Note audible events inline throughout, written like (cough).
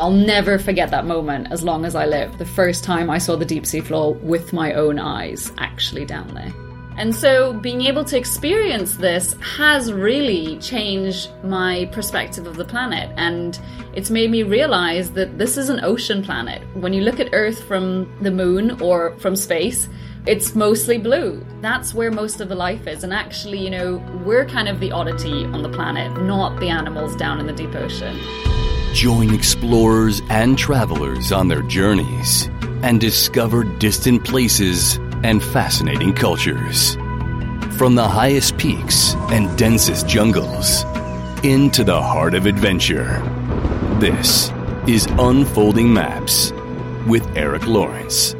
I'll never forget that moment as long as I live. The first time I saw the deep sea floor with my own eyes, actually down there. And so being able to experience this has really changed my perspective of the planet. And it's made me realize that this is an ocean planet. When you look at Earth from the moon or from space, it's mostly blue. That's where most of the life is. And actually, you know, we're kind of the oddity on the planet, not the animals down in the deep ocean. Join explorers and travelers on their journeys and discover distant places and fascinating cultures. From the highest peaks and densest jungles into the heart of adventure. This is Unfolding Maps with Erik Lorenz.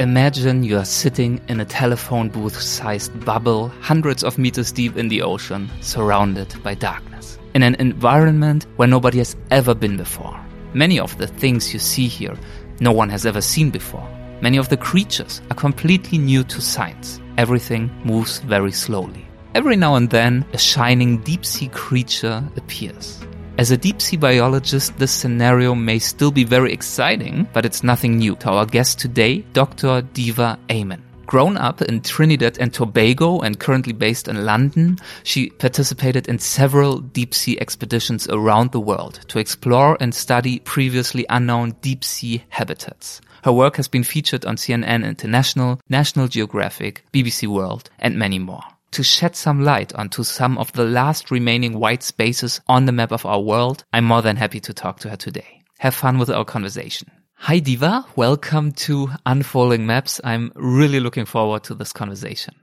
Imagine you are sitting in a telephone booth sized bubble hundreds of meters deep in the ocean, surrounded by darkness. In an environment where nobody has ever been before. Many of the things you see here, no one has ever seen before. Many of the creatures are completely new to science. Everything moves very slowly. Every now and then, a shining deep sea creature appears. As a deep sea biologist, this scenario may still be very exciting, but it's nothing new to our guest today, Dr. Diva Amon. Grown up in Trinidad and Tobago and currently based in London, she participated in several deep sea expeditions around the world to explore and study previously unknown deep sea habitats. Her work has been featured on CNN International, National Geographic, BBC World, and many more to shed some light onto some of the last remaining white spaces on the map of our world, I'm more than happy to talk to her today. Have fun with our conversation. Hi Diva, welcome to Unfolding Maps. I'm really looking forward to this conversation.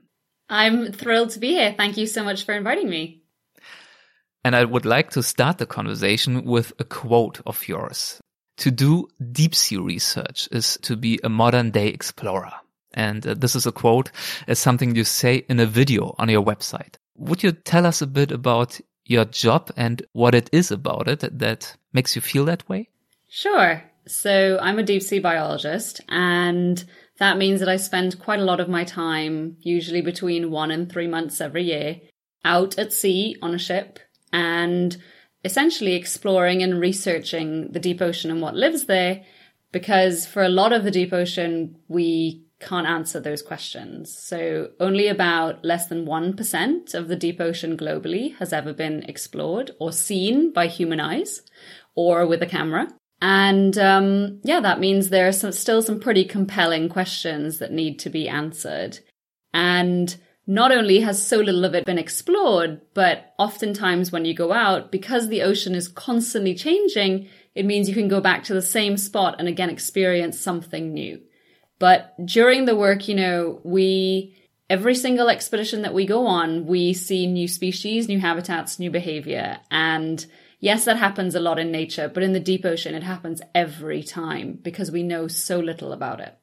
I'm thrilled to be here. Thank you so much for inviting me. And I would like to start the conversation with a quote of yours. To do deep sea research is to be a modern day explorer. And uh, this is a quote, as something you say in a video on your website. Would you tell us a bit about your job and what it is about it that makes you feel that way? Sure. So I'm a deep sea biologist and that means that I spend quite a lot of my time, usually between one and three months every year, out at sea on a ship and essentially exploring and researching the deep ocean and what lives there. Because for a lot of the deep ocean, we can't answer those questions. So only about less than 1% of the deep ocean globally has ever been explored or seen by human eyes or with a camera. And um, yeah, that means there are some, still some pretty compelling questions that need to be answered. And not only has so little of it been explored, but oftentimes when you go out, because the ocean is constantly changing, it means you can go back to the same spot and again experience something new. But during the work, you know, we, every single expedition that we go on, we see new species, new habitats, new behavior. And yes, that happens a lot in nature, but in the deep ocean, it happens every time because we know so little about it.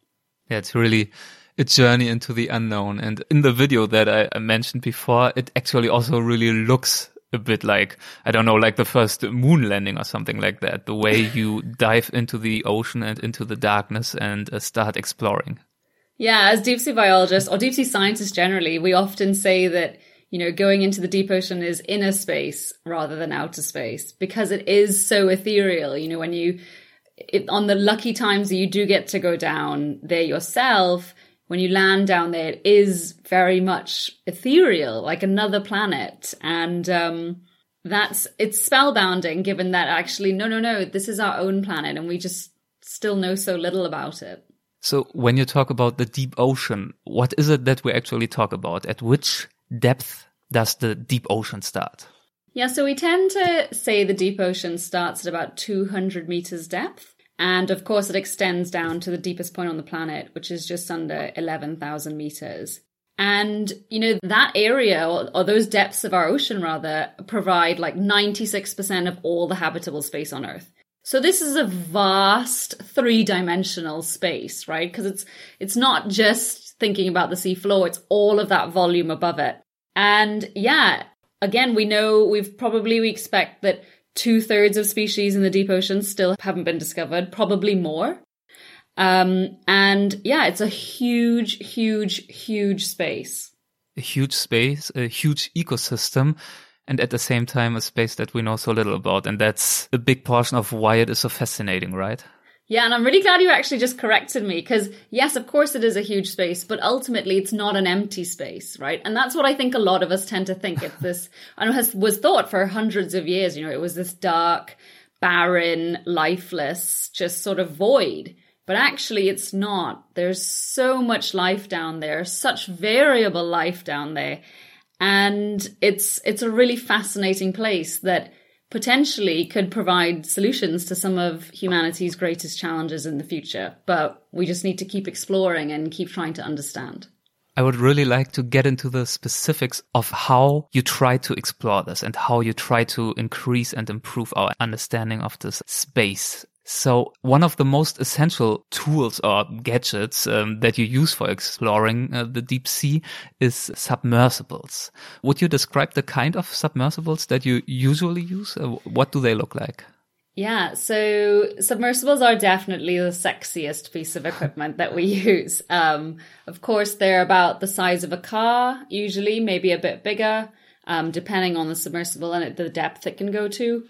Yeah, it's really a journey into the unknown. And in the video that I mentioned before, it actually also really looks a bit like I don't know, like the first moon landing or something like that. The way (laughs) you dive into the ocean and into the darkness and uh, start exploring. Yeah, as deep sea biologists or deep sea scientists generally, we often say that you know going into the deep ocean is inner space rather than outer space because it is so ethereal. You know, when you it, on the lucky times that you do get to go down there yourself, when you land down there, it is very much ethereal, like another planet. And um, that's it's spellbounding given that actually, no, no, no, this is our own planet and we just still know so little about it. So when you talk about the deep ocean, what is it that we actually talk about? At which depth does the deep ocean start? Yeah, so we tend to say the deep ocean starts at about 200 meters depth. And of course, it extends down to the deepest point on the planet, which is just under 11,000 meters. And, you know, that area or, or, those depths of our ocean rather provide like 96% of all the habitable space on Earth. So this is a vast three dimensional space, right? Because it's, it's not just thinking about the sea floor. It's all of that volume above it. And yeah, again, we know we've probably, we expect that two thirds of species in the deep ocean still haven't been discovered, probably more. Um, and yeah, it's a huge, huge, huge space. A huge space, a huge ecosystem. and at the same time a space that we know so little about. And that's a big portion of why it is so fascinating, right? Yeah, and I'm really glad you actually just corrected me because, yes, of course it is a huge space, but ultimately it's not an empty space, right? And that's what I think a lot of us tend to think. It's this, (laughs) and has was thought for hundreds of years. You know, it was this dark, barren, lifeless, just sort of void. But actually, it's not. There's so much life down there, such variable life down there, and it's it's a really fascinating place that potentially could provide solutions to some of humanity's greatest challenges in the future. But we just need to keep exploring and keep trying to understand. I would really like to get into the specifics of how you try to explore this and how you try to increase and improve our understanding of this space so one of the most essential tools or gadgets um, that you use for exploring uh, the deep sea is submersibles. Would you describe the kind of submersibles that you usually use? Uh, what do they look like? Yeah, so submersibles are definitely the sexiest piece of equipment that we (laughs) use. Um, of course, they're about the size of a car, usually, maybe a bit bigger, um, depending on the submersible and the depth it can go to.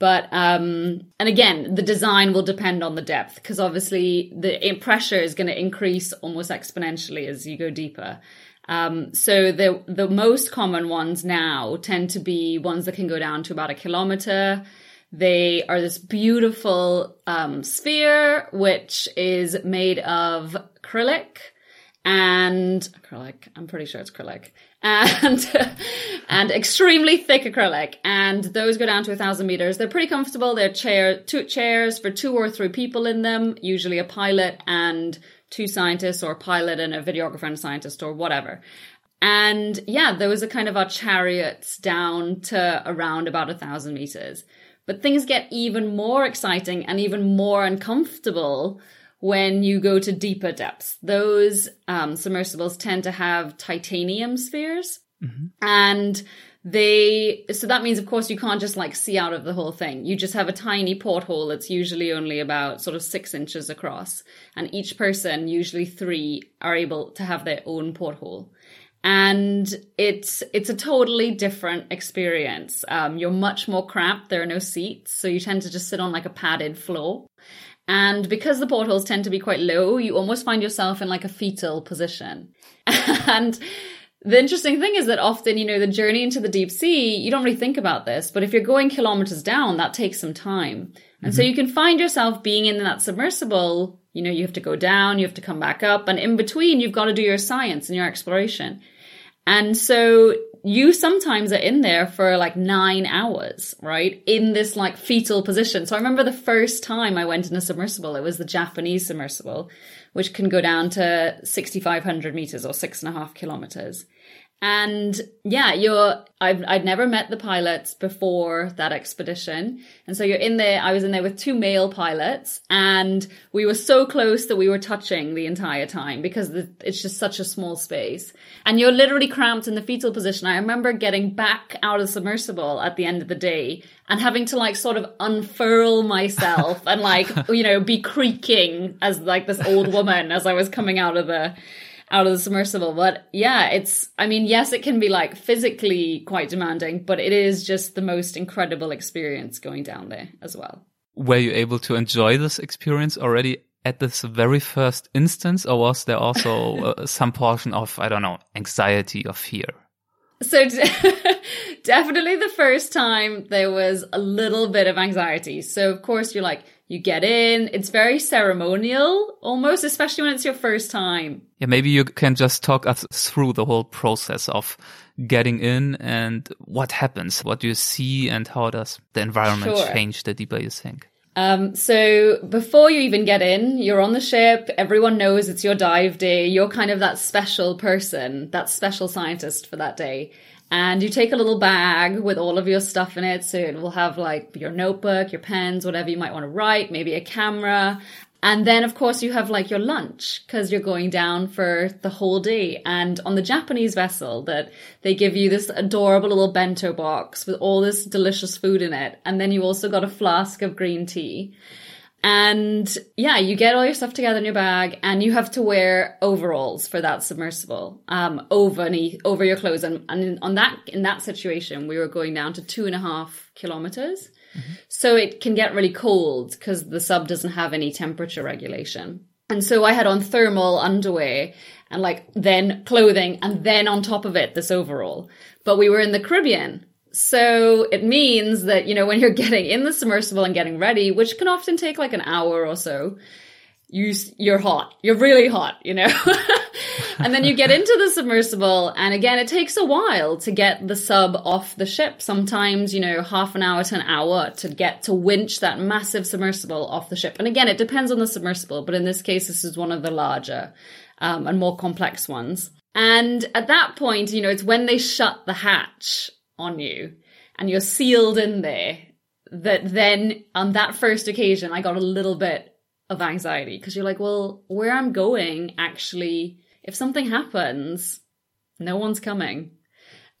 But um, and again, the design will depend on the depth because obviously the pressure is going to increase almost exponentially as you go deeper. Um, so the the most common ones now tend to be ones that can go down to about a kilometer. They are this beautiful um, sphere which is made of acrylic and acrylic. I'm pretty sure it's acrylic and (laughs) and extremely thick acrylic. And those go down to a thousand meters. They're pretty comfortable. They're chair two chairs for two or three people in them, usually a pilot and two scientists, or a pilot and a videographer and a scientist, or whatever. And yeah, those are kind of our chariots down to around about a thousand meters. But things get even more exciting and even more uncomfortable when you go to deeper depths. Those um, submersibles tend to have titanium spheres. Mm-hmm. And they, so that means, of course, you can't just like see out of the whole thing. You just have a tiny porthole that's usually only about sort of six inches across. And each person, usually three, are able to have their own porthole and it's it's a totally different experience. Um, you're much more cramped. There are no seats, so you tend to just sit on like a padded floor, and because the portholes tend to be quite low, you almost find yourself in like a fetal position. (laughs) and the interesting thing is that often, you know, the journey into the deep sea, you don't really think about this, but if you're going kilometers down, that takes some time. And mm-hmm. so you can find yourself being in that submersible, you know, you have to go down, you have to come back up, and in between, you've got to do your science and your exploration. And so you sometimes are in there for like nine hours, right? In this like fetal position. So I remember the first time I went in a submersible, it was the Japanese submersible, which can go down to 6,500 meters or six and a half kilometers. And yeah, you're, I've, I'd never met the pilots before that expedition. And so you're in there, I was in there with two male pilots and we were so close that we were touching the entire time because it's just such a small space. And you're literally cramped in the fetal position. I remember getting back out of the submersible at the end of the day and having to like sort of unfurl myself and like, (laughs) you know, be creaking as like this old woman as I was coming out of the, out of the submersible. But yeah, it's, I mean, yes, it can be like physically quite demanding, but it is just the most incredible experience going down there as well. Were you able to enjoy this experience already at this very first instance, or was there also (laughs) uh, some portion of, I don't know, anxiety or fear? So (laughs) definitely the first time there was a little bit of anxiety. So of course you're like, you get in. It's very ceremonial almost, especially when it's your first time. Yeah, maybe you can just talk us through the whole process of getting in and what happens, what do you see and how does the environment sure. change the deeper you sink? Um, so before you even get in, you're on the ship. Everyone knows it's your dive day. You're kind of that special person, that special scientist for that day and you take a little bag with all of your stuff in it. So it will have like your notebook, your pens, whatever you might want to write, maybe a camera. And then, of course, you have like your lunch because you're going down for the whole day. And on the Japanese vessel that they give you this adorable little bento box with all this delicious food in it. And then you also got a flask of green tea. And yeah, you get all your stuff together in your bag and you have to wear overalls for that submersible, um, over, any, over your clothes. And, and on that, in that situation, we were going down to two and a half kilometers. Mm-hmm. So it can get really cold because the sub doesn't have any temperature regulation. And so I had on thermal underwear and like then clothing and then on top of it, this overall. But we were in the Caribbean so it means that, you know, when you're (laughs) getting in the submersible and getting ready, which can often take like an hour or so, you, you're hot. You're really hot, you know? (laughs) and then you get into the submersible and again, it takes a while to get the sub off the ship. Sometimes, you know, half an hour to an hour to get to winch that massive submersible off the ship. And again, it depends on the submersible, but in this case, this is one of the larger, um, and more complex ones. And at that point, you know, it's when they shut the hatch on you and you're sealed in there that then on that first occasion I got a little bit of anxiety because you're like, well, where I'm going actually, if something happens, no one's coming.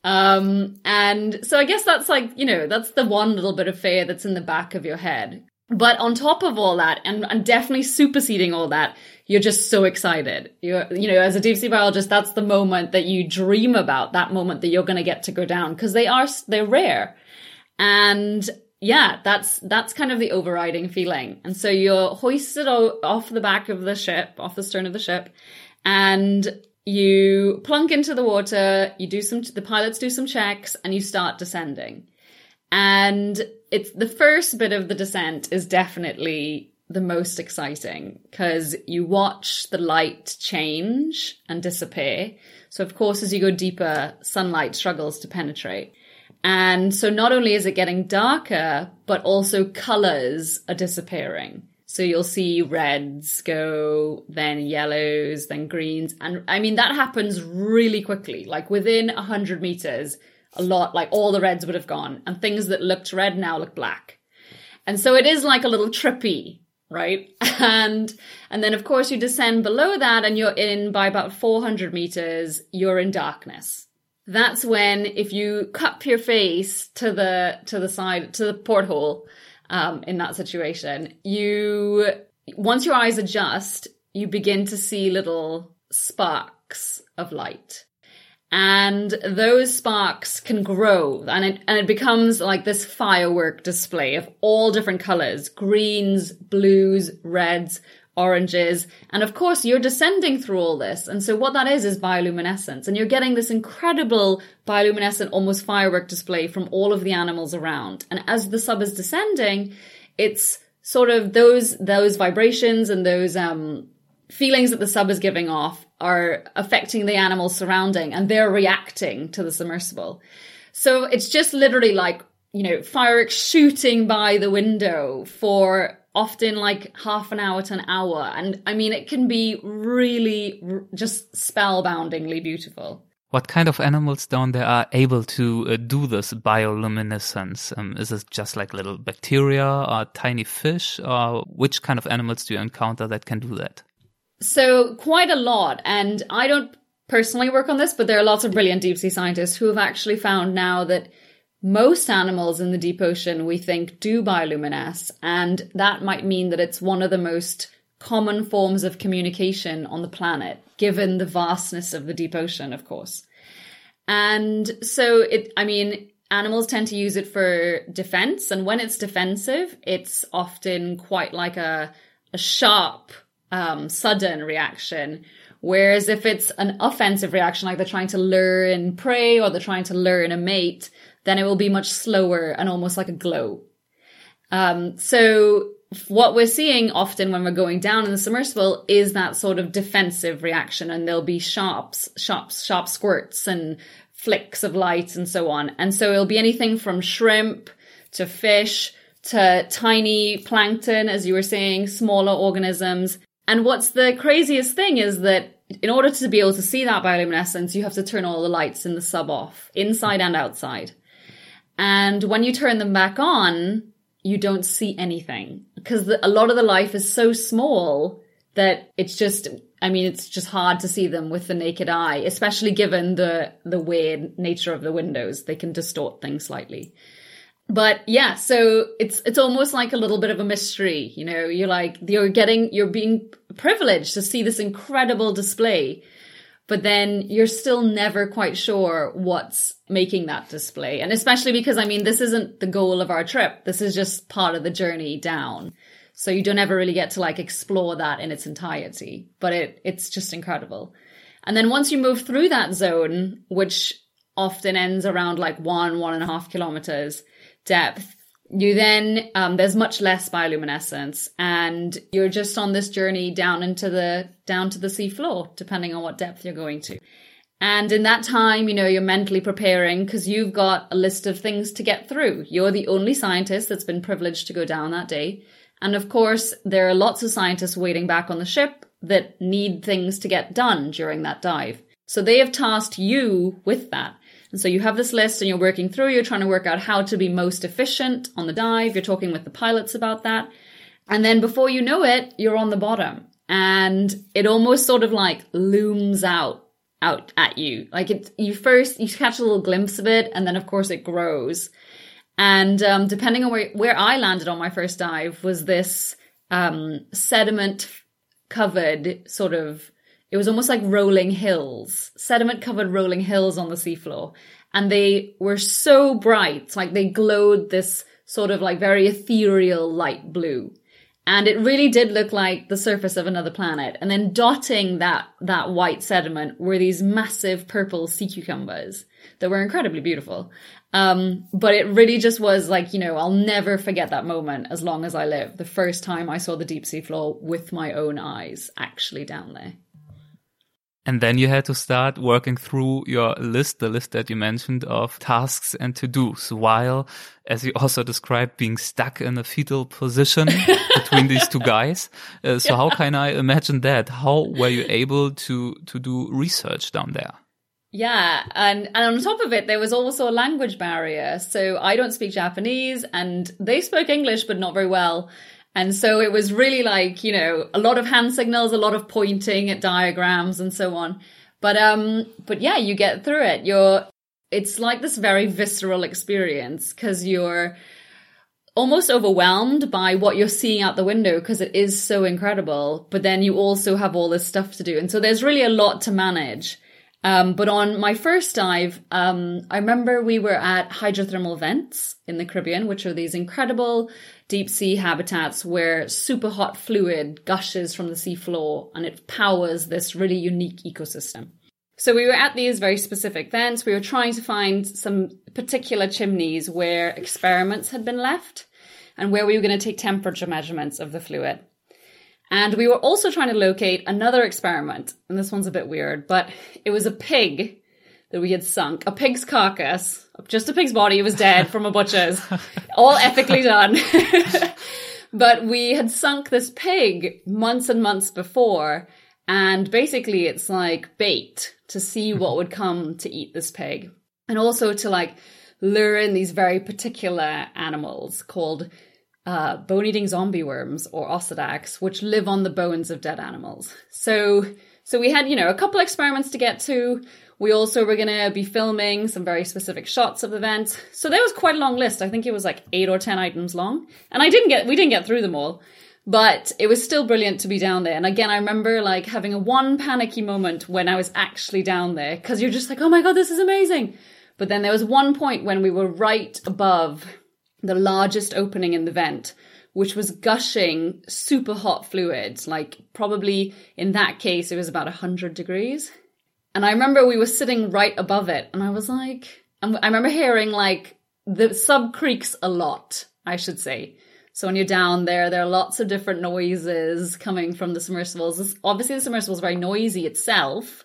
Um, and so I guess that's like, you know, that's the one little bit of fear that's in the back of your head. But on top of all that, and, and definitely superseding all that, you're just so excited. You're, you know, as a deep sea biologist, that's the moment that you dream about, that moment that you're going to get to go down because they are, they're rare. And yeah, that's, that's kind of the overriding feeling. And so you're hoisted off the back of the ship, off the stern of the ship, and you plunk into the water, you do some, the pilots do some checks, and you start descending. And it's the first bit of the descent is definitely the most exciting because you watch the light change and disappear. So of course, as you go deeper, sunlight struggles to penetrate. And so not only is it getting darker, but also colors are disappearing. So you'll see reds go, then yellows, then greens. And I mean, that happens really quickly. Like within a hundred meters, a lot, like all the reds would have gone and things that looked red now look black. And so it is like a little trippy right? (laughs) And, and then of course you descend below that and you're in by about 400 meters, you're in darkness. That's when if you cup your face to the, to the side, to the porthole, um, in that situation, you, once your eyes adjust, you begin to see little sparks of light and those sparks can grow and it, and it becomes like this firework display of all different colors greens blues reds oranges. And of course you're descending through all this. And so what that is is bioluminescence. And you're getting this incredible bioluminescent almost firework display from all of the animals around. And as the sub is descending it's sort of those those vibrations and those um feelings that the sub is giving off are affecting the animals surrounding and they're reacting to the submersible. So it's just literally like, you know, fireworks shooting by the window for often like half an hour to an hour. And I mean, it can be really r- just spellboundingly beautiful. What kind of animals down there are able to uh, do this bioluminescence? Um, is it just like little bacteria or tiny fish, or which kind of animals do you encounter that can do that? So quite a lot. And I don't personally work on this, but there are lots of brilliant deep sea scientists who have actually found now that most animals in the deep ocean we think do bioluminesce. And that might mean that it's one of the most common forms of communication on the planet, given the vastness of the deep ocean, of course. And so it, I mean, animals tend to use it for defense. And when it's defensive, it's often quite like a, a sharp um, sudden reaction. Whereas if it's an offensive reaction, like they're trying to lure in prey or they're trying to lure in a mate, then it will be much slower and almost like a glow. Um, so what we're seeing often when we're going down in the submersible is that sort of defensive reaction and there'll be sharps, sharp, sharp squirts and flicks of light and so on. And so it'll be anything from shrimp to fish to tiny plankton, as you were saying, smaller organisms and what's the craziest thing is that in order to be able to see that bioluminescence, you have to turn all the lights in the sub off, inside and outside. And when you turn them back on, you don't see anything because a lot of the life is so small that it's just, I mean, it's just hard to see them with the naked eye, especially given the, the weird nature of the windows. They can distort things slightly. But yeah, so it's it's almost like a little bit of a mystery, you know. You're like you're getting you're being privileged to see this incredible display, but then you're still never quite sure what's making that display. And especially because I mean this isn't the goal of our trip. This is just part of the journey down. So you don't ever really get to like explore that in its entirety. But it it's just incredible. And then once you move through that zone, which often ends around like one, one and a half kilometers, depth, you then um, there's much less bioluminescence and you're just on this journey down into the down to the sea floor depending on what depth you're going to. And in that time you know you're mentally preparing because you've got a list of things to get through. You're the only scientist that's been privileged to go down that day. And of course there are lots of scientists waiting back on the ship that need things to get done during that dive. So they have tasked you with that and so you have this list and you're working through, you're trying to work out how to be most efficient on the dive. You're talking with the pilots about that. And then before you know it, you're on the bottom and it almost sort of like looms out out at you. Like it, you first, you catch a little glimpse of it and then of course it grows. And, um, depending on where, where I landed on my first dive was this, um, sediment covered sort of it was almost like rolling hills, sediment covered rolling hills on the seafloor. And they were so bright, like they glowed this sort of like very ethereal light blue. And it really did look like the surface of another planet. And then dotting that, that white sediment were these massive purple sea cucumbers that were incredibly beautiful. Um, but it really just was like, you know, I'll never forget that moment as long as I live. The first time I saw the deep sea floor with my own eyes actually down there. And then you had to start working through your list, the list that you mentioned of tasks and to dos, while, as you also described, being stuck in a fetal position (laughs) between these two guys. Uh, so yeah. how can I imagine that? How were you able to, to do research down there? Yeah, and and on top of it, there was also a language barrier. So I don't speak Japanese, and they spoke English, but not very well. And so it was really like, you know, a lot of hand signals, a lot of pointing at diagrams and so on. But, um, but yeah, you get through it. You're, it's like this very visceral experience because you're almost overwhelmed by what you're seeing out the window because it is so incredible. But then you also have all this stuff to do. And so there's really a lot to manage. Um, but on my first dive, um, I remember we were at hydrothermal vents in the Caribbean, which are these incredible deep sea habitats where super hot fluid gushes from the seafloor and it powers this really unique ecosystem. So we were at these very specific vents. We were trying to find some particular chimneys where experiments had been left and where we were going to take temperature measurements of the fluid. And we were also trying to locate another experiment, and this one's a bit weird, but it was a pig that we had sunk, a pig's carcass, just a pig's body, was dead from a butcher's, all ethically done. (laughs) but we had sunk this pig months and months before, and basically it's like bait to see what would come to eat this pig. And also to like lure in these very particular animals called uh, bone eating zombie worms or Osedax, which live on the bones of dead animals. So, so we had, you know, a couple experiments to get to. We also were going to be filming some very specific shots of the event. So there was quite a long list. I think it was like eight or 10 items long. And I didn't get, we didn't get through them all, but it was still brilliant to be down there. And again, I remember like having a one panicky moment when I was actually down there because you're just like, oh my God, this is amazing. But then there was one point when we were right above the largest opening in the vent, which was gushing super hot fluids. Like probably in that case, it was about 100 degrees. And I remember we were sitting right above it, and I was like, I remember hearing like the sub creaks a lot, I should say. So when you're down there, there are lots of different noises coming from the submersibles. Obviously, the submersible is very noisy itself,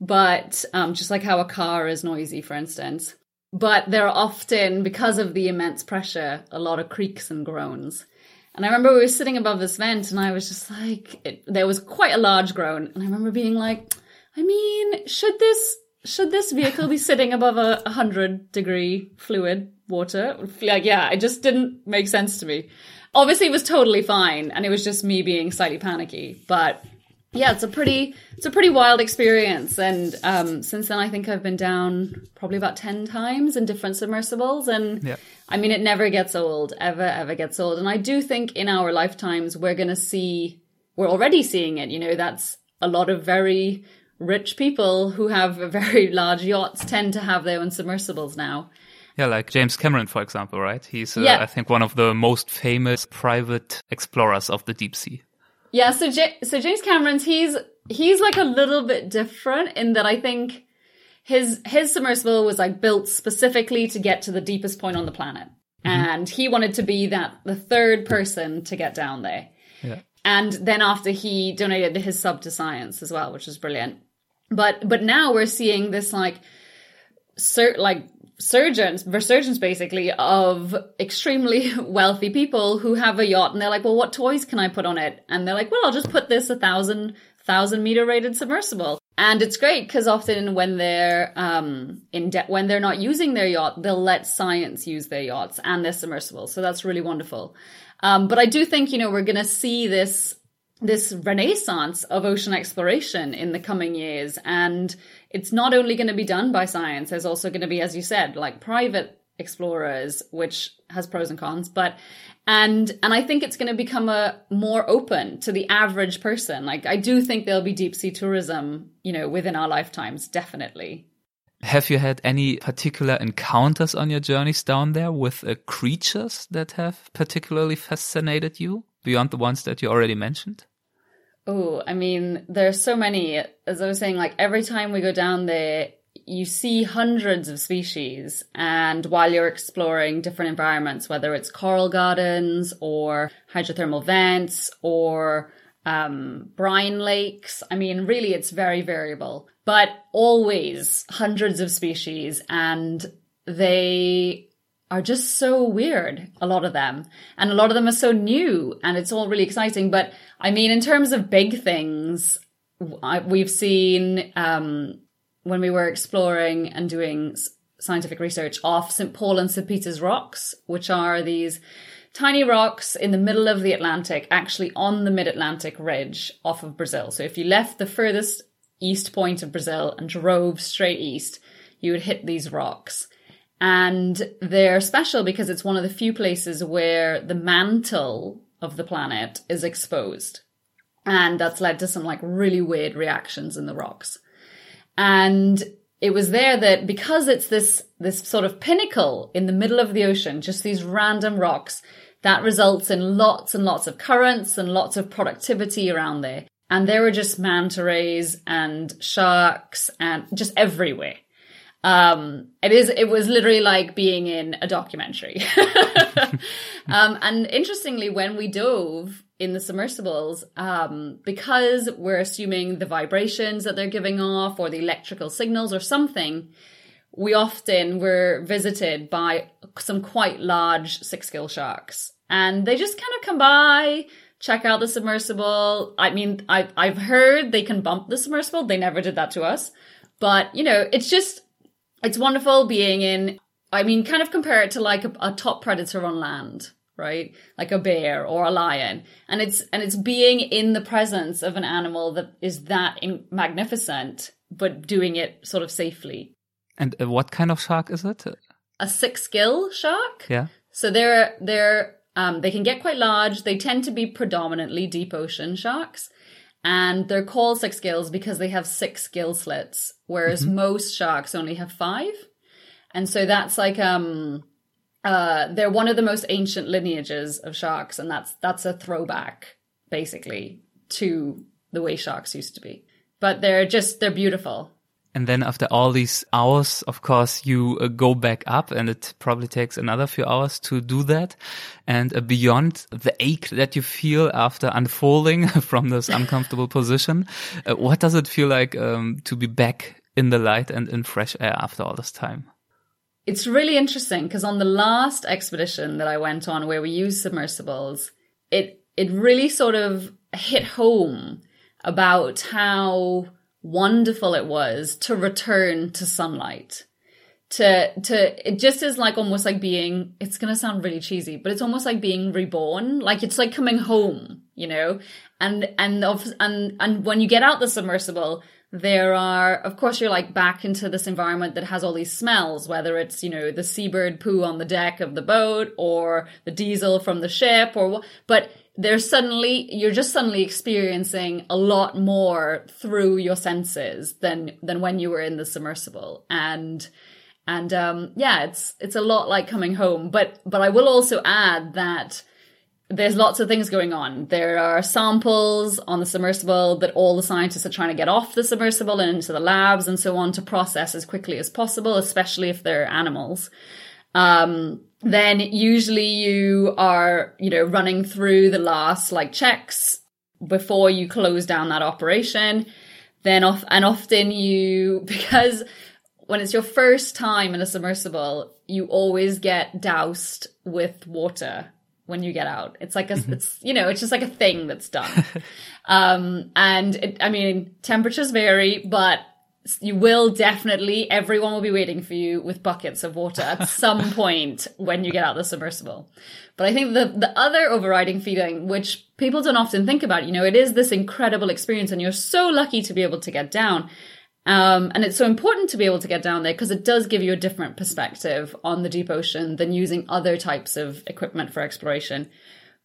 but um, just like how a car is noisy, for instance but there are often, because of the immense pressure, a lot of creaks and groans. And I remember we were sitting above this vent and I was just like, it, there was quite a large groan. And I remember being like, I mean, should this, should this vehicle be sitting above a hundred degree fluid water? Like, yeah, it just didn't make sense to me. Obviously it was totally fine and it was just me being slightly panicky, but yeah, it's a pretty it's a pretty wild experience. And um, since then, I think I've been down probably about ten times in different submersibles, and Yeah. I mean, it never gets old, ever ever gets old. And I do think in our lifetimes we're going to see, we're already seeing it. You know, that's a lot of very rich people who have very (laughs) large yachts tend to have their own submersibles now. Yeah, like James Cameron, for example, right? He's, uh, Yeah. I think, one of the most famous private explorers of the deep sea. Yeah, so J- so James Cameron's he's he's like a little bit different in that I think his his submersible was like built specifically to get to the deepest point on the planet, and he wanted to be that the third person to get down there. Yeah. And then after he donated his sub to science as well, which was brilliant. But but now we're seeing this like sur- like surgeons, resurgence basically of extremely (laughs) wealthy people who have a yacht and they're like, well, what toys can I put on it? And they're like, well, I'll just put this a thousand thousand meter rated submersible. And it's great because often when they're um in debt when they're not using their yacht, they'll let science use their yachts and their submersibles. So that's really wonderful. Um, but I do think you know we're going to see this this renaissance of ocean exploration in the coming years. And it's not only going to be done by science, there's also going to be, as you said, like private explorers, which has pros and cons, but and and I think it's going to become a more open to the average person. Like I do think there'll be deep sea tourism, you know, within our lifetimes, definitely. Have you had any particular encounters on your journeys down there with uh, creatures that have particularly fascinated you beyond the ones that you already mentioned? Oh, I mean, there's so many. As I was saying, like every time we go down there, you see hundreds of species. And while you're exploring different environments, whether it's coral gardens or hydrothermal vents or um, brine lakes, I mean, really, it's very variable, but always hundreds of species. And they are just so weird, a lot of them. And a lot of them are so new and it's all really exciting. But I mean, in terms of big things, I, we've seen, um, when we were exploring and doing scientific research off St. Paul and St. Peter's rocks, which are these tiny rocks in the middle of the Atlantic, actually on the mid-Atlantic ridge off of Brazil. So if you left the furthest east point of Brazil and drove straight east, you would hit these rocks. And they're special because it's one of the few places where the mantle of the planet is exposed. And that's led to some like really weird reactions in the rocks. And it was there that because it's this, this sort of pinnacle in the middle of the ocean, just these random rocks, that results in lots and lots of currents and lots of productivity around there. And there were just manta rays and sharks and just everywhere. Um, it is, it was literally like being in a documentary. (laughs) um, and interestingly, when we dove in the submersibles, um, because we're assuming the vibrations that they're giving off or the electrical signals or something, we often were visited by some quite large six gill sharks. And they just kind of come by, check out the submersible. I mean, I, I've heard they can bump the submersible. They never did that to us. But, you know, it's just, it's wonderful being in, I mean, kind of compare it to like a, a top predator on land, right? Like a bear or a lion. And it's, and it's being in the presence of an animal that is that in, magnificent, but doing it sort of safely. And uh, what kind of shark is it? A six gill shark? Yeah. So they're, they're, um, they can get quite large. They tend to be predominantly deep ocean sharks. And they're called six gills because they have six gill slits, whereas most sharks only have five. And so that's like, um, uh, they're one of the most ancient lineages of sharks. And that's, that's a throwback basically to the way sharks used to be. But they're just, they're beautiful. And then after all these hours, of course, you uh, go back up and it probably takes another few hours to do that. And uh, beyond the ache that you feel after unfolding (laughs) from this uncomfortable position, uh, what does it feel like um, to be back in the light and in fresh air after all this time? It's really interesting because on the last expedition that I went on where we used submersibles, it, it really sort of hit home about how wonderful it was to return to sunlight. to to it just is like almost like being it's going to sound really cheesy but it's almost like being reborn like it's like coming home you know and and of and and when you get out the submersible there are of course you're like back into this environment that has all these smells whether it's you know the seabird poo on the deck of the boat or the diesel from the ship or what but there's suddenly you're just suddenly experiencing a lot more through your senses than than when you were in the submersible and and um yeah it's it's a lot like coming home but but i will also add that there's lots of things going on. There are samples on the submersible that all the scientists are trying to get off the submersible and into the labs and so on to process as quickly as possible, especially if they're animals. Um, then usually you are, you know, running through the last like checks before you close down that operation. Then off, and often you, (laughs) because when it's your first time in a submersible, you always get doused with water when you get out. It's like a, mm-hmm. it's, you know, it's just like a thing that's done. (laughs) um, and it, I mean, temperatures vary, but you will definitely, everyone will be waiting for you with buckets of water at (laughs) some point when you get out the submersible. But I think the, the other overriding feeling, which people don't often think about, you know, it is this incredible experience and you're so lucky to be able to get down. Um, and it's so important to be able to get down there because it does give you a different perspective on the deep ocean than using other types of equipment for exploration.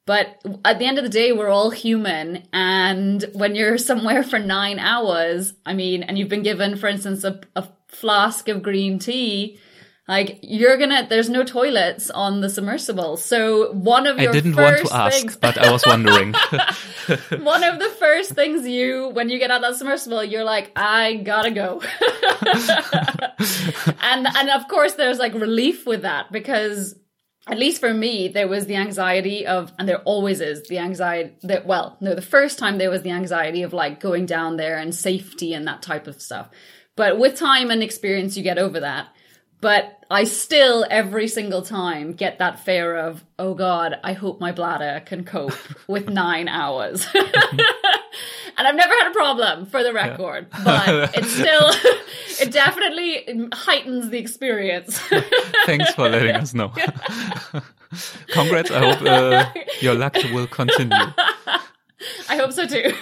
But at the end of the day, we're all human. And when you're (laughs) somewhere for nine hours, I mean, and you've been given, for instance, a, a flask of green tea, like you're gonna, there's no toilets on the submersible. So one of your I didn't want to ask, things, but I was wondering. (laughs) (laughs) one of the first things you, when you get out of that submersible, you're like, I gotta go. and and of course, there's like relief with that because at least for me, there was the anxiety of, and there always is the anxiety that, well, no, the first time there was the anxiety of like going down there and safety and that type of stuff. But with time and experience, you get over that. But I still, every single time, get that fear of, oh God, I hope my bladder can cope with (laughs) nine hours. (laughs) and I've never had a problem for the record, yeah. but it's (laughs) still, (laughs) it definitely heightens the experience. (laughs) Thanks for letting us know. Congrats. I hope uh, your luck will continue. I hope so too.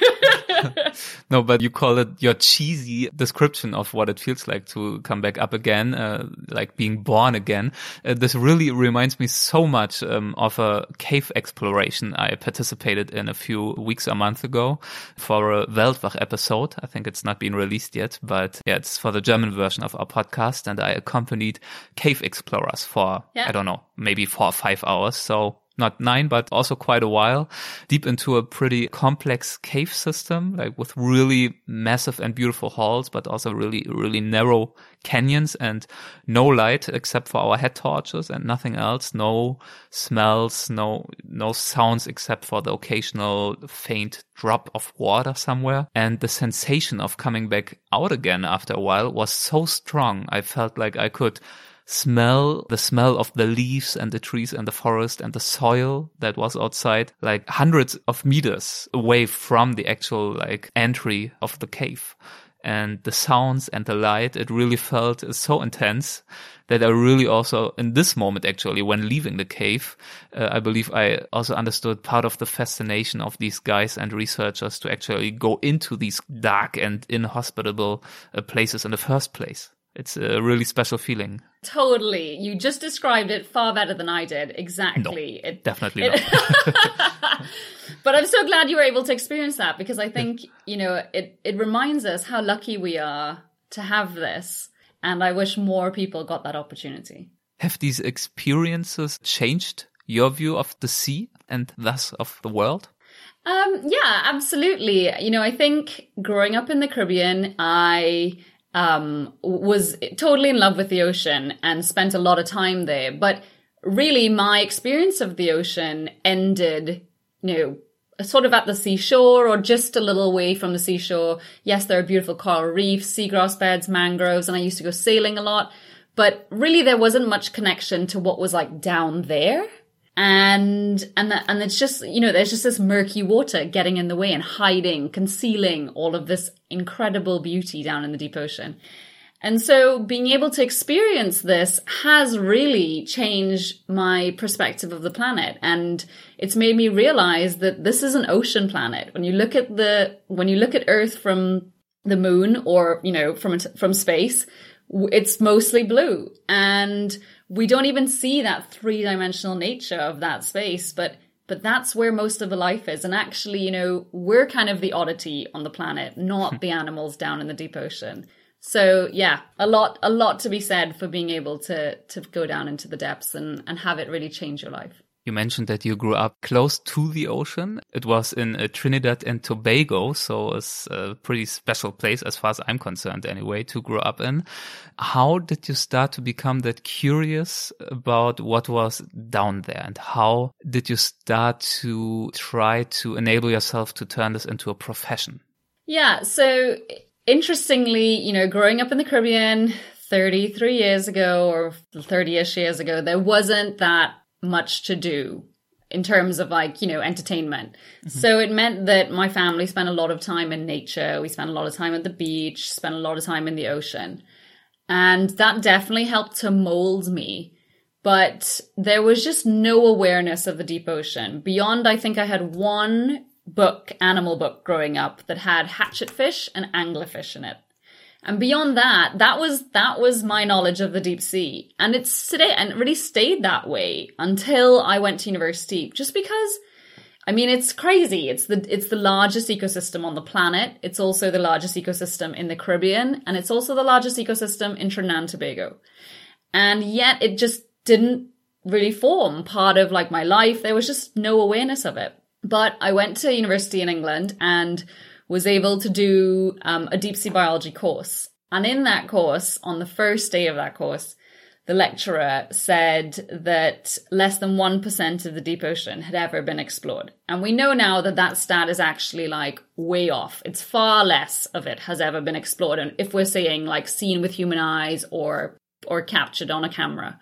(laughs) no, but you call it your cheesy description of what it feels like to come back up again, uh, like being born again. Uh, this really reminds me so much um, of a cave exploration I participated in a few weeks or month ago for a Weltwach episode. I think it's not been released yet, but yeah, it's for the German version of our podcast. And I accompanied cave explorers for, yeah. I don't know, maybe four or five hours. So not nine, but also quite a while, deep into a pretty complex cave system, like with really massive and beautiful halls, but also really, really narrow canyons and no light except for our head torches and nothing else. No smells, no, no sounds except for the occasional faint drop of water somewhere. And the sensation of coming back out again after a while was so strong. I felt like I could smell the smell of the leaves and the trees and the forest and the soil that was outside like hundreds of meters away from the actual like entry of the cave. And the sounds and the light it really felt so intense that i really also in this moment actually when leaving the cave uh, i believe i also understood part of the fascination of these guys and researchers to actually go into these dark and inhospitable uh, places in the first place it's a really special feeling. Totally. You just described it far better than I did. Exactly. No, it, definitely it, not. (laughs) but I'm so glad you were able to experience that because I think, you know, it, it reminds us how lucky we are to have this. And I wish more people got that opportunity. Have these experiences changed your view of the sea and thus of the world? Um, yeah, absolutely. You know, I think growing up in the Caribbean, I um, was totally in love with the ocean and spent a lot of time there. But really, my experience of the ocean ended, you know, sort of at the seashore or just a little way from the seashore. Yes, there are beautiful coral reefs, seagrass beds, mangroves, and I used to go sailing a lot. But really, there wasn't much connection to what was like down there and and that, and it's just you know there's just this murky water getting in the way and hiding concealing all of this incredible beauty down in the deep ocean And so being able to experience this has really changed my perspective of the planet. And it's made me realize that this is an ocean planet. When you look at the, when you look at Earth from the moon or, you know, from, from space, it's mostly blue. And we don't even see that three dimensional nature of that space, but but that's where most of the life is. And actually, you know, we're kind of the oddity on the planet, not hmm. the animals down in the deep ocean. So yeah, a lot, a lot to be said for being able to, to go down into the depths and, and have it really change your life. You mentioned that you grew up close to the ocean. It was in uh, Trinidad and Tobago, so it's a pretty special place as far as I'm concerned anyway to grow up in. How did you start to become that curious about what was down there and how did you start to try to enable yourself to turn this into a profession? Yeah, so interestingly, you know, growing up in the Caribbean 33 years ago or 30ish years ago, there wasn't that much to do in terms of like, you know, entertainment. Mm-hmm. So it meant that my family spent a lot of time in nature. We spent a lot of time at the beach, spent a lot of time in the ocean. And that definitely helped to mold me. But there was just no awareness of the deep ocean. Beyond, I think I had one book, animal book growing up that had hatchetfish and anglerfish in it. And beyond that, that was, that was my knowledge of the deep sea. And it's today, and it really stayed that way until I went to university, just because, I mean, it's crazy. It's the, it's the largest ecosystem on the planet. It's also the largest ecosystem in the Caribbean, and it's also the largest ecosystem in Trinidad and Tobago. And yet it just didn't really form part of like my life. There was just no awareness of it. But I went to university in England and was able to do um, a deep sea biology course. And in that course, on the first day of that course, the lecturer said that less than 1% of the deep ocean had ever been explored. And we know now that that stat is actually like way off. It's far less of it has ever been explored. And if we're saying like seen with human eyes or, or captured on a camera.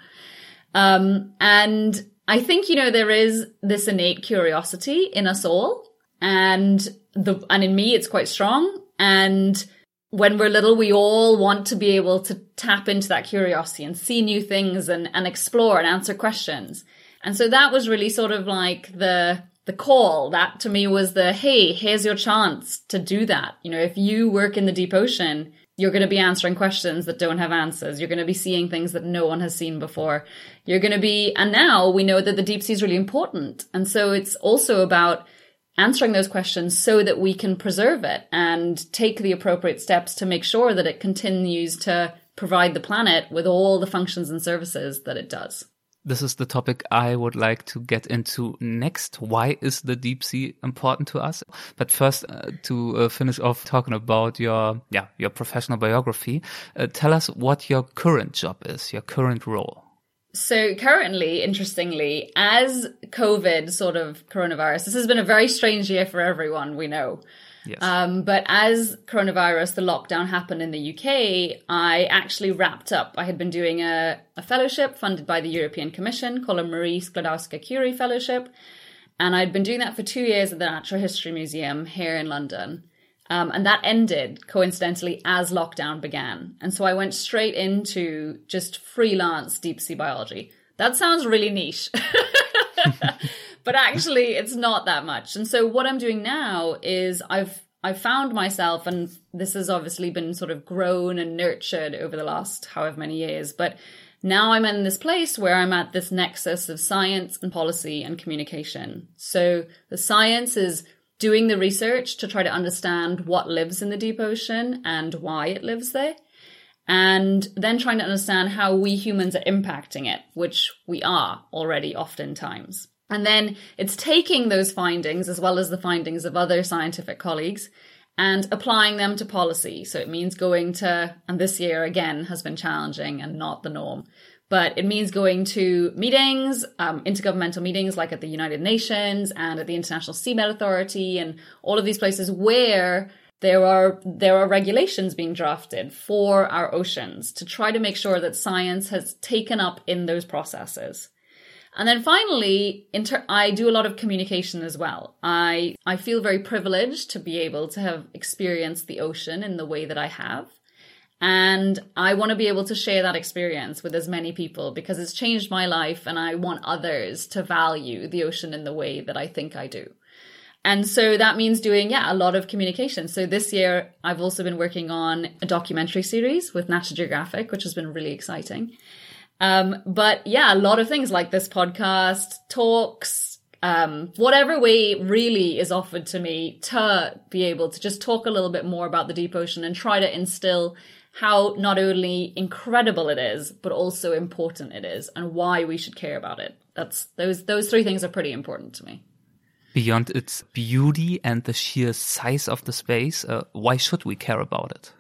Um, and I think, you know, there is this innate curiosity in us all and the and in me it's quite strong and when we're little we all want to be able to tap into that curiosity and see new things and and explore and answer questions and so that was really sort of like the the call that to me was the hey here's your chance to do that you know if you work in the deep ocean you're going to be answering questions that don't have answers. You're going to be seeing things that no one has seen before. You're going to be, and now we know that the deep sea is really important. And so it's also about answering those questions so that we can preserve it and take the appropriate steps to make sure that it continues to provide the planet with all the functions and services that it does. This is the topic I would like to get into next. Why is the deep sea important to us? But first, uh, to uh, finish off talking about your, yeah, your professional biography, uh, tell us what your current job is, your current role. So currently, interestingly, as COVID sort of coronavirus, this has been a very strange year for everyone, we know. Yes. Um, but as coronavirus, the lockdown happened in the UK, I actually wrapped up. I had been doing a, a fellowship funded by the European Commission called a Marie Sklodowska Curie Fellowship. And I'd been doing that for two years at the Natural History Museum here in London. Um, and that ended coincidentally as lockdown began. And so I went straight into just freelance deep sea biology. That sounds really niche. (laughs) but actually it's not that much. And so what I'm doing now is I've I've found myself and this has obviously been sort of grown and nurtured over the last however many years, but now I'm in this place where I'm at this nexus of science and policy and communication. So the science is doing the research to try to understand what lives in the deep ocean and why it lives there. And then trying to understand how we humans are impacting it, which we are already oftentimes. And then it's taking those findings as well as the findings of other scientific colleagues and applying them to policy. So it means going to, and this year again has been challenging and not the norm, but it means going to meetings, um, intergovernmental meetings like at the United Nations and at the International Seabed Authority and all of these places where there are there are regulations being drafted for our oceans to try to make sure that science has taken up in those processes. And then finally, inter- I do a lot of communication as well. I I feel very privileged to be able to have experienced the ocean in the way that I have. And I want to be able to share that experience with as many people because it's changed my life and I want others to value the ocean in the way that I think I do. And so that means doing, yeah, a lot of communication. So this year, I've also been working on a documentary series with National Geographic, which has been really exciting. Um, but yeah, a lot of things like this podcast, talks, um, whatever way really is offered to me to be able to just talk a little bit more about the deep ocean and try to instill how not only incredible it is, but also important it is and why we should care about it. That's those those three things are pretty important to me. Beyond its beauty and the sheer size of the space, uh, why should we care about it?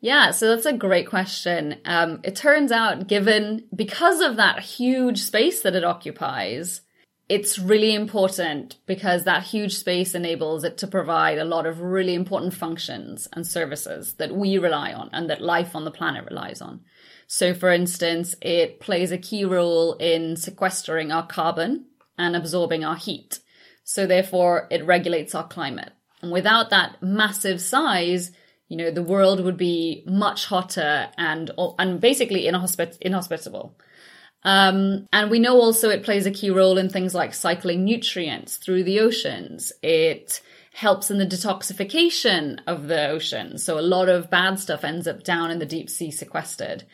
Yeah, so that's a great question. Um, it turns out, given because of that huge space that it occupies, it's really important because that huge space enables it to provide a lot of really important functions and services that we rely on and that life on the planet relies on. So, for instance, it plays a key role in sequestering our carbon and absorbing our heat. So, therefore, it regulates our climate. And without that massive size, you know, the world would be much hotter and and basically inhospit- inhospitable. Um, and we know also it plays a key role in things like cycling nutrients through the oceans. It helps in the detoxification of the ocean. So a lot of bad stuff ends up down in the deep sea sequestered.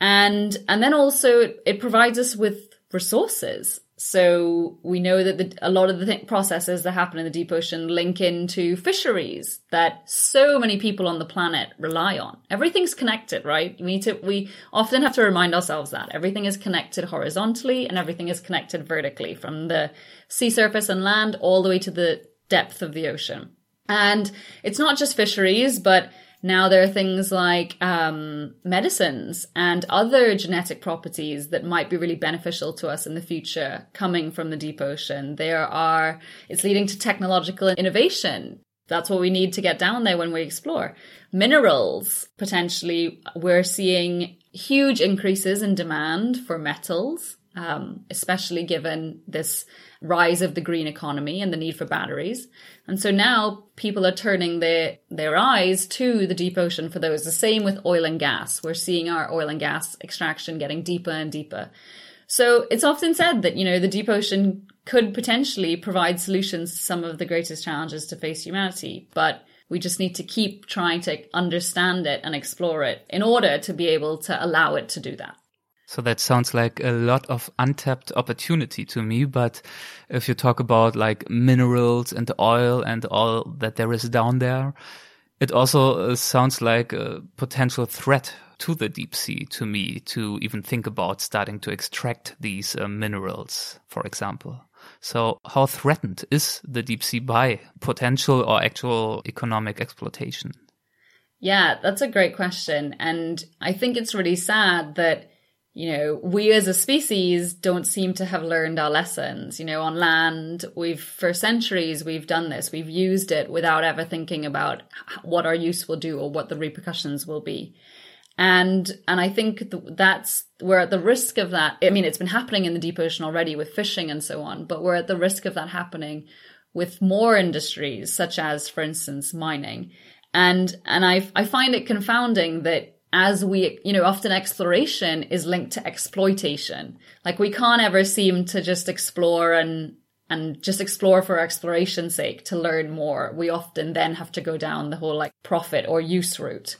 And, and then also it, it provides us with resources. So we know that the, a lot of the th- processes that happen in the deep ocean link into fisheries that so many people on the planet rely on. Everything's connected, right? We need to, we often have to remind ourselves that everything is connected horizontally and everything is connected vertically from the sea surface and land all the way to the depth of the ocean. And it's not just fisheries, but now there are things like um, medicines and other genetic properties that might be really beneficial to us in the future coming from the deep ocean. There are, it's leading to technological innovation. That's what we need to get down there when we explore. Minerals, potentially, we're seeing huge increases in demand for metals, um, especially given this rise of the green economy and the need for batteries. And so now people are turning their, their eyes to the deep ocean for those. The same with oil and gas. We're seeing our oil and gas extraction getting deeper and deeper. So it's often said that, you know, the deep ocean could potentially provide solutions to some of the greatest challenges to face humanity. But we just need to keep trying to understand it and explore it in order to be able to allow it to do that. So that sounds like a lot of untapped opportunity to me. But if you talk about like minerals and oil and all that there is down there, it also uh, sounds like a potential threat to the deep sea to me to even think about starting to extract these uh, minerals, for example. So how threatened is the deep sea by potential or actual economic exploitation? Yeah, that's a great question. And I think it's really sad that you know, we as a species don't seem to have learned our lessons. You know, on land, we've, for centuries, we've done this. We've used it without ever thinking about what our use will do or what the repercussions will be. And, and I think that's, we're at the risk of that. I mean, it's been happening in the deep ocean already with fishing and so on, but we're at the risk of that happening with more industries, such as, for instance, mining. And, and I, I find it confounding that as we, you know, often exploration is linked to exploitation. Like we can't ever seem to just explore and, and just explore for exploration's sake to learn more. We often then have to go down the whole like profit or use route.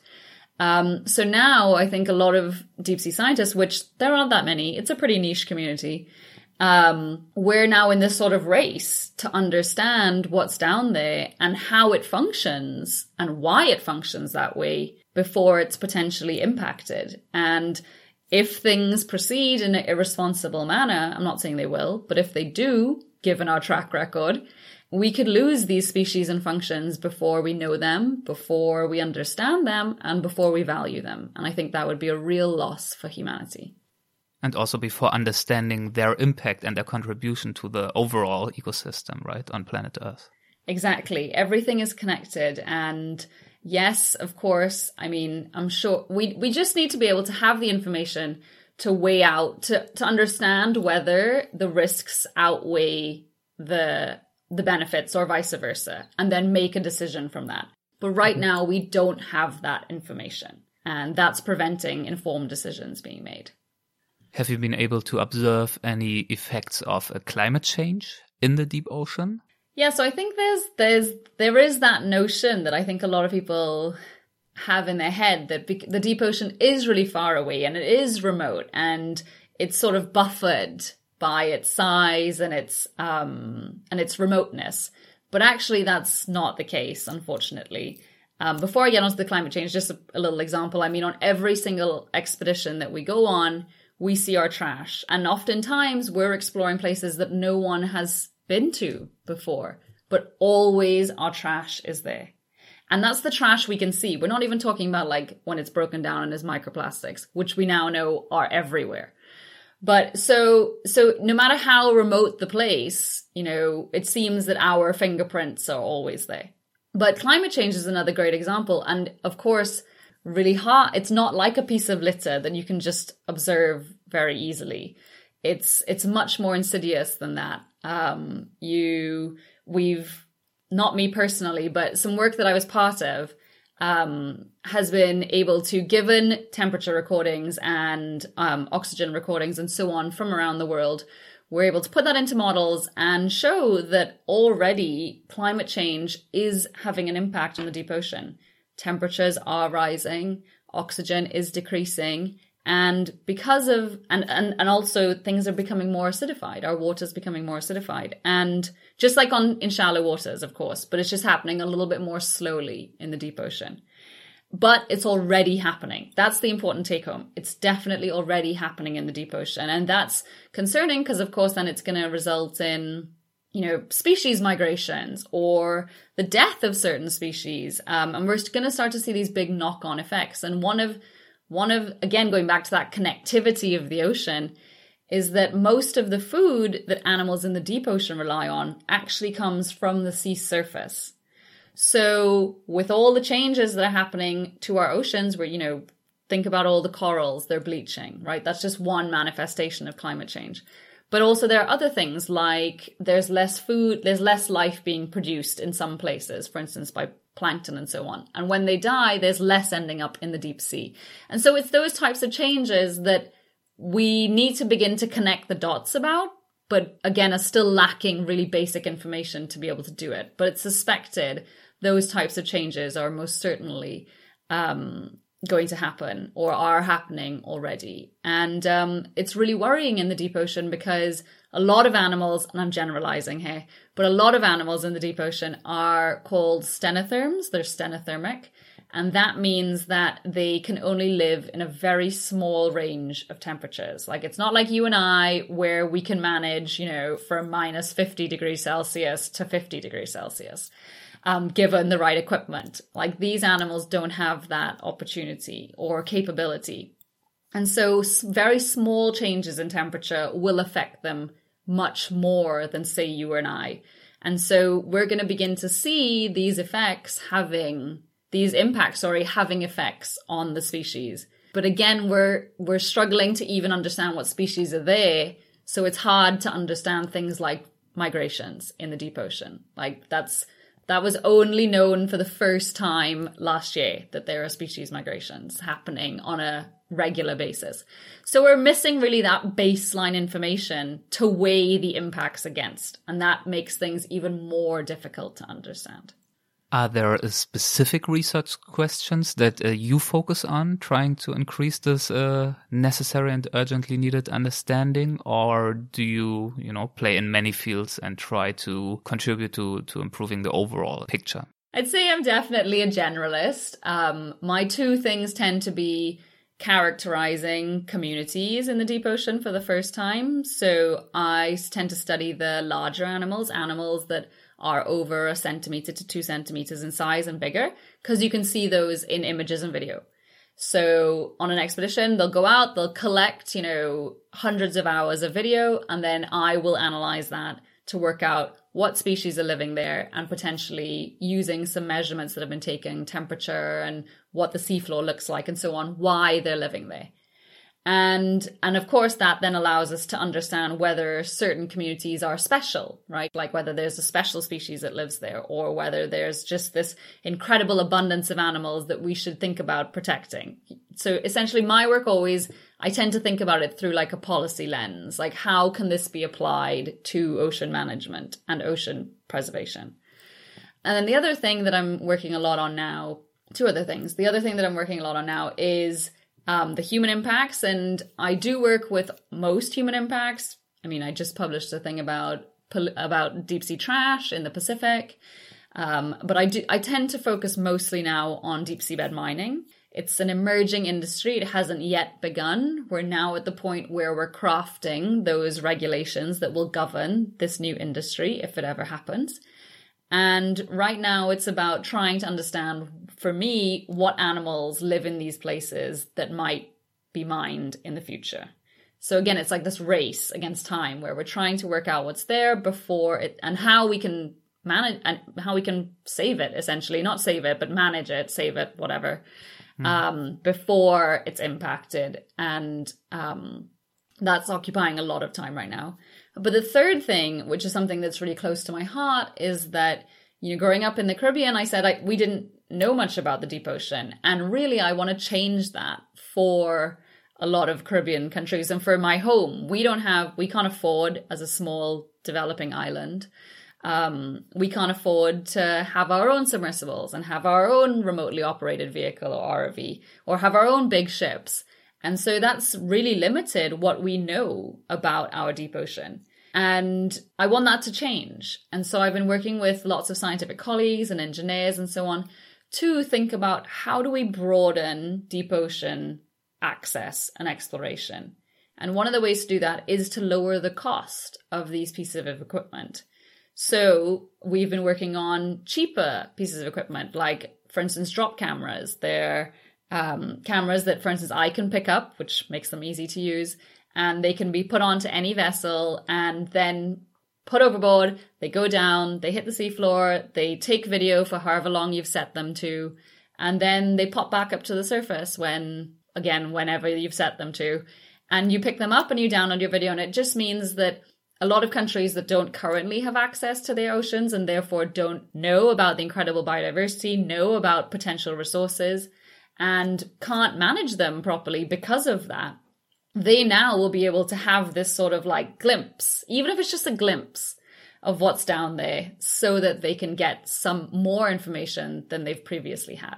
Um, so now I think a lot of deep sea scientists, which there aren't that many, it's a pretty niche community. Um, we're now in this sort of race to understand what's down there and how it functions and why it functions that way before it's potentially impacted. And if things proceed in an irresponsible manner, I'm not saying they will, but if they do, given our track record, we could lose these species and functions before we know them, before we understand them, and before we value them. And I think that would be a real loss for humanity. And also before understanding their impact and their contribution to the overall ecosystem, right, on planet Earth. Exactly. Everything is connected and yes, of course. I mean, I'm sure we we just need to be able to have the information to weigh out to to understand whether the risks outweigh the the benefits or vice versa and then make a decision from that. But right mm-hmm. now we don't have that information. And that's preventing informed decisions being made. Have you been able to observe any effects of a climate change in the deep ocean? Yeah, so I think there's there's there is that notion that I think a lot of people have in their head that the deep ocean is really far away and it is remote and it's sort of buffered by its size and its um and its remoteness. But actually that's not the case, unfortunately. Um, before I get onto the climate change, just a, a little example. I mean, on every single expedition that we go on, we see our trash. And oftentimes we're exploring places that no one has been to before, but always our trash is there. And that's the trash we can see. We're not even talking about like when it's broken down and there's microplastics, which we now know are everywhere. But so, so no matter how remote the place, you know, it seems that our fingerprints are always there. But climate change is another great example. And of course, really hard. It's not like a piece of litter that you can just observe very easily. It's it's much more insidious than that. Um, you we've not me personally, but some work that I was part of um, has been able to, given temperature recordings and um, oxygen recordings and so on from around the world, we're able to put that into models and show that already climate change is having an impact on the deep ocean. Temperatures are rising, oxygen is decreasing, and because of and, and and also things are becoming more acidified our water's becoming more acidified and just like on in shallow waters of course but it's just happening a little bit more slowly in the deep ocean but it's already happening. That's the important take home. It's definitely already happening in the deep ocean. And that's concerning because, of course, then it's going to result in, you know, species migrations or the death of certain species. Um, and we're going to start to see these big knock on effects. And one of, one of, again, going back to that connectivity of the ocean is that most of the food that animals in the deep ocean rely on actually comes from the sea surface. So, with all the changes that are happening to our oceans, where, you know, think about all the corals, they're bleaching, right? That's just one manifestation of climate change. But also, there are other things like there's less food, there's less life being produced in some places, for instance, by plankton and so on. And when they die, there's less ending up in the deep sea. And so, it's those types of changes that we need to begin to connect the dots about but again are still lacking really basic information to be able to do it. But it's suspected those types of changes are most certainly um, going to happen or are happening already. And um, it's really worrying in the deep ocean because a lot of animals, and I'm generalizing here, but a lot of animals in the deep ocean are called stenotherms. They're stenothermic. And that means that they can only live in a very small range of temperatures. Like it's not like you and I, where we can manage, you know, from minus 50 degrees Celsius to 50 degrees Celsius um, given the right equipment. Like these animals don't have that opportunity or capability. And so very small changes in temperature will affect them much more than say you and I. And so we're going to begin to see these effects having these impacts, sorry, having effects on the species. But again, we're, we're struggling to even understand what species are there. So it's hard to understand things like migrations in the deep ocean. Like that's, that was only known for the first time last year that there are species migrations happening on a regular basis. So we're missing really that baseline information to weigh the impacts against, and that makes things even more difficult to understand. Are there specific research questions that uh, you focus on trying to increase this uh, necessary and urgently needed understanding, or do you, you know, play in many fields and try to contribute to to improving the overall picture? I'd say I'm definitely a generalist. Um, my two things tend to be characterizing communities in the deep ocean for the first time. So I tend to study the larger animals, animals that are over a centimeter to two centimeters in size and bigger because you can see those in images and video. So on an expedition, they'll go out, they'll collect, you know, hundreds of hours of video, and then I will analyze that to work out what species are living there and potentially using some measurements that have been taken, temperature and what the seafloor looks like and so on, why they're living there. And and of course that then allows us to understand whether certain communities are special, right? Like whether there's a special species that lives there or whether there's just this incredible abundance of animals that we should think about protecting. So essentially my work always I tend to think about it through like a policy lens. Like how can this be applied to ocean management and ocean preservation? And then the other thing that I'm working a lot on now, two other things. The other thing that I'm working a lot on now is um, the human impacts. And I do work with most human impacts. I mean, I just published a thing about about deep sea trash in the Pacific. Um, but I do I tend to focus mostly now on deep seabed mining. It's an emerging industry. It hasn't yet begun. We're now at the point where we're crafting those regulations that will govern this new industry if it ever happens. And right now it's about trying to understand for me what animals live in these places that might be mined in the future. So again, it's like this race against time where we're trying to work out what's there before it and how we can manage and how we can save it essentially, not save it, but manage it, save it, whatever, mm. um, before it's impacted. And, um, that's occupying a lot of time right now. But the third thing, which is something that's really close to my heart, is that, you know, growing up in the Caribbean, I said I, we didn't know much about the deep ocean. And really, I want to change that for a lot of Caribbean countries and for my home. We don't have, we can't afford as a small developing island. Um, we can't afford to have our own submersibles and have our own remotely operated vehicle or ROV or have our own big ships. And so that's really limited what we know about our deep ocean. And I want that to change. And so I've been working with lots of scientific colleagues and engineers and so on to think about how do we broaden deep ocean access and exploration. And one of the ways to do that is to lower the cost of these pieces of equipment. So we've been working on cheaper pieces of equipment, like, for instance, drop cameras. They're um, cameras that, for instance, I can pick up, which makes them easy to use, and they can be put onto any vessel and then put overboard. They go down, they hit the seafloor, they take video for however long you've set them to, and then they pop back up to the surface when, again, whenever you've set them to. And you pick them up and you download your video, and it just means that a lot of countries that don't currently have access to their oceans and therefore don't know about the incredible biodiversity, know about potential resources, and can't manage them properly because of that, they now will be able to have this sort of like glimpse, even if it's just a glimpse of what's down there, so that they can get some more information than they've previously had.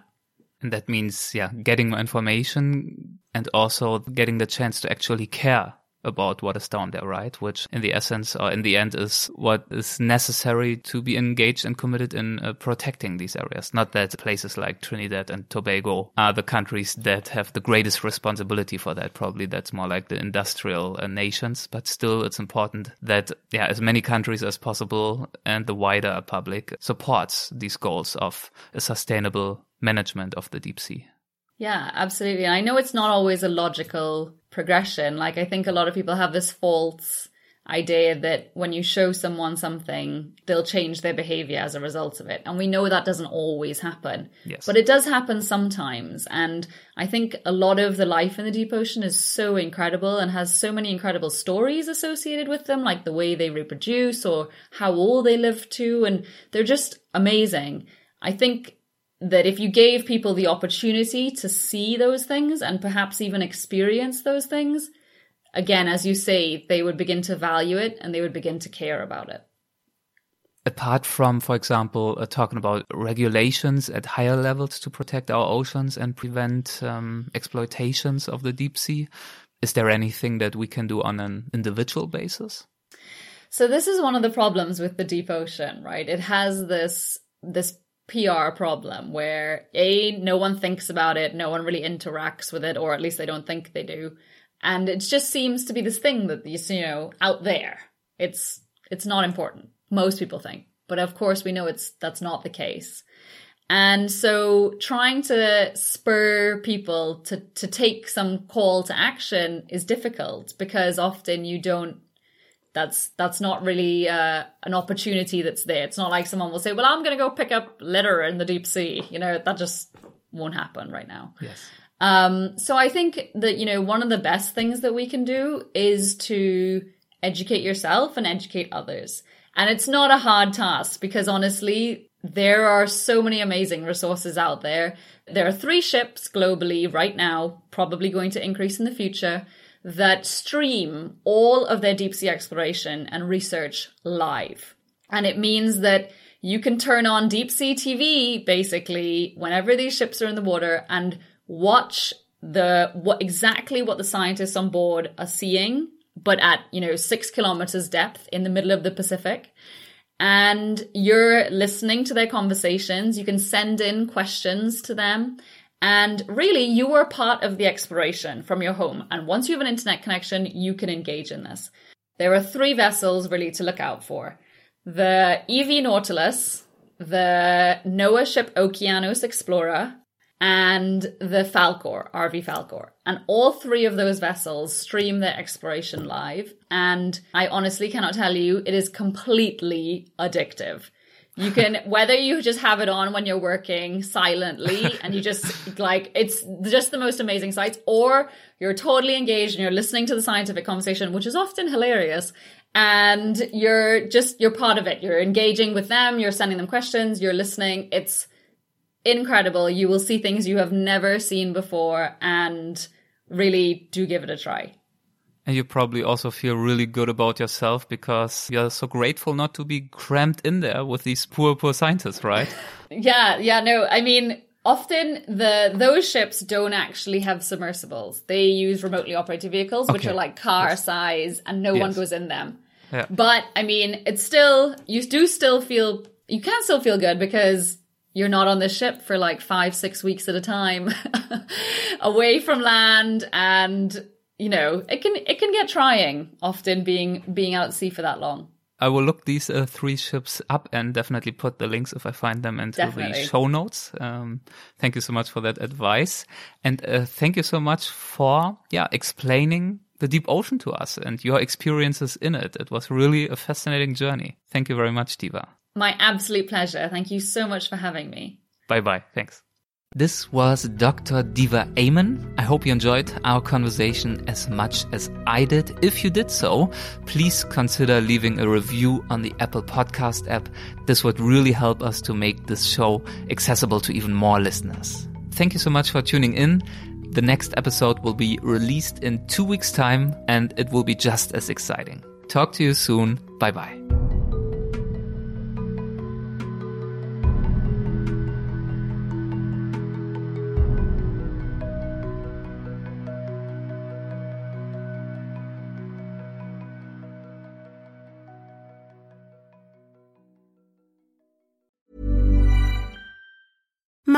And that means, yeah, getting more information and also getting the chance to actually care about what is down there, right? Which in the essence or in the end is what is necessary to be engaged and committed in uh, protecting these areas. Not that places like Trinidad and Tobago are the countries that have the greatest responsibility for that. Probably that's more like the industrial uh, nations, but still it's important that, yeah, as many countries as possible and the wider public supports these goals of a sustainable management of the deep sea. Yeah, absolutely. I know it's not always a logical progression. Like, I think a lot of people have this false idea that when you show someone something, they'll change their behavior as a result of it. And we know that doesn't always happen. Yes. But it does happen sometimes. And I think a lot of the life in the deep ocean is so incredible and has so many incredible stories associated with them, like the way they reproduce or how old they live to. And they're just amazing. I think that if you gave people the opportunity to see those things and perhaps even experience those things, again, as you say, they would begin to value it and they would begin to care about it. Apart from, for example, uh, talking about regulations at higher levels to protect our oceans and prevent um, exploitations of the deep sea, is there anything that we can do on an individual basis? So this is one of the problems with the deep ocean, right? It has this this PR problem where A, no one thinks about it, no one really interacts with it, or at least they don't think they do. And it just seems to be this thing that you know out there. It's it's not important. Most people think. But of course we know it's that's not the case. And so trying to spur people to, to take some call to action is difficult because often you don't that's that's not really uh, an opportunity that's there. It's not like someone will say, "Well, I'm going to go pick up litter in the deep sea." You know, that just won't happen right now. Yes. Um, so I think that, you know, one of the best things that we can do is to educate yourself and educate others. And it's not a hard task because honestly, there are so many amazing resources out there. There are three ships globally right now, probably going to increase in the future, that stream all of their deep sea exploration and research live. And it means that you can turn on deep sea TV basically whenever these ships are in the water and watch the what exactly what the scientists on board are seeing, but at you know six kilometers depth in the middle of the Pacific. And you're listening to their conversations. You can send in questions to them. And really, you are part of the exploration from your home. And once you have an internet connection, you can engage in this. There are three vessels really to look out for the EV Nautilus, the NOAA ship Okeanos Explorer, and the Falkor, RV Falkor. And all three of those vessels stream their exploration live. And I honestly cannot tell you, it is completely addictive. You can, whether you just have it on when you're working silently and you just (laughs) like, it's just the most amazing sights, or you're totally engaged and you're listening to the scientific conversation, which is often hilarious. And you're just, you're part of it. You're engaging with them. You're sending them questions. You're listening. It's, incredible. You will see things you have never seen before and really do give it a try. And you probably also feel really good about yourself because you're so grateful not to be cramped in there with these poor, poor scientists, right? (laughs) yeah, yeah, no. I mean, often the those ships don't actually have submersibles. They use remotely operated vehicles, okay. which are like car yes. size, and no yes. one goes in them. Yeah. But I mean, it's still you do still feel you can still feel good because you're not on the ship for like five, six weeks at a time (laughs) away from land. And, you know, it can, it can get trying often being, being out at sea for that long. I will look these uh, three ships up and definitely put the links if I find them into definitely. the show notes. Um, thank you so much for that advice. And uh, thank you so much for, yeah, explaining the deep ocean to us and your experiences in it. It was really a fascinating journey. Thank you very much, Diva. My absolute pleasure. Thank you so much for having me. Bye bye. Thanks. This was Dr. Diva Amon. I hope you enjoyed our conversation as much as I did. If you did so, please consider leaving a review on the Apple Podcast app. This would really help us to make this show accessible to even more listeners. Thank you so much for tuning in. The next episode will be released in two weeks' time and it will be just as exciting. Talk to you soon. Bye bye.